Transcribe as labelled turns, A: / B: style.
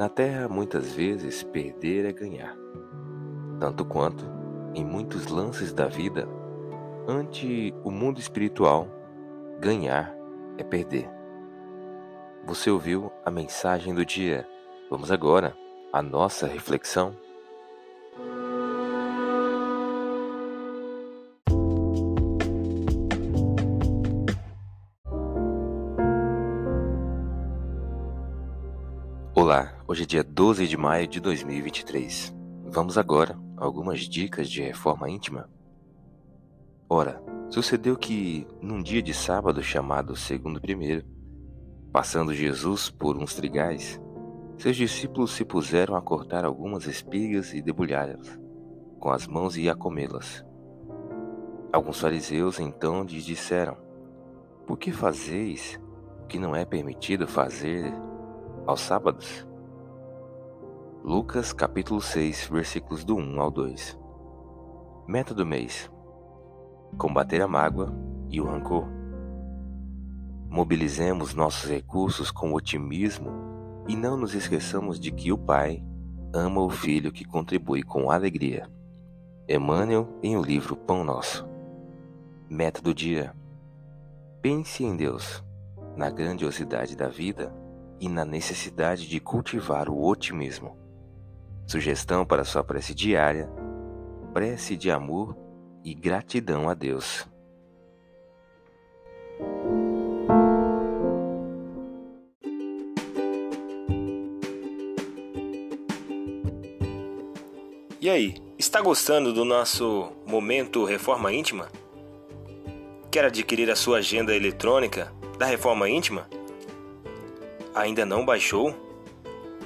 A: Na Terra, muitas vezes, perder é ganhar. Tanto quanto, em muitos lances da vida, ante o mundo espiritual, ganhar é perder. Você ouviu a mensagem do dia. Vamos agora à nossa reflexão. Olá, hoje é dia 12 de maio de 2023. Vamos agora a algumas dicas de reforma íntima. Ora, sucedeu que, num dia de sábado chamado segundo primeiro, passando Jesus por uns trigais, seus discípulos se puseram a cortar algumas espigas e debulhá-las com as mãos e a comê-las. Alguns fariseus então lhes disseram: Por que fazeis o que não é permitido fazer aos sábados? Lucas capítulo 6, versículos do 1 ao 2. Meta do mês: combater a mágoa e o rancor. Mobilizemos nossos recursos com otimismo e não nos esqueçamos de que o Pai ama o Filho que contribui com alegria. Emmanuel em o livro Pão Nosso. Meta do dia: pense em Deus, na grandiosidade da vida e na necessidade de cultivar o otimismo. Sugestão para sua prece diária: prece de amor e gratidão a Deus.
B: E aí, está gostando do nosso momento Reforma Íntima? Quer adquirir a sua agenda eletrônica da Reforma Íntima? Ainda não baixou?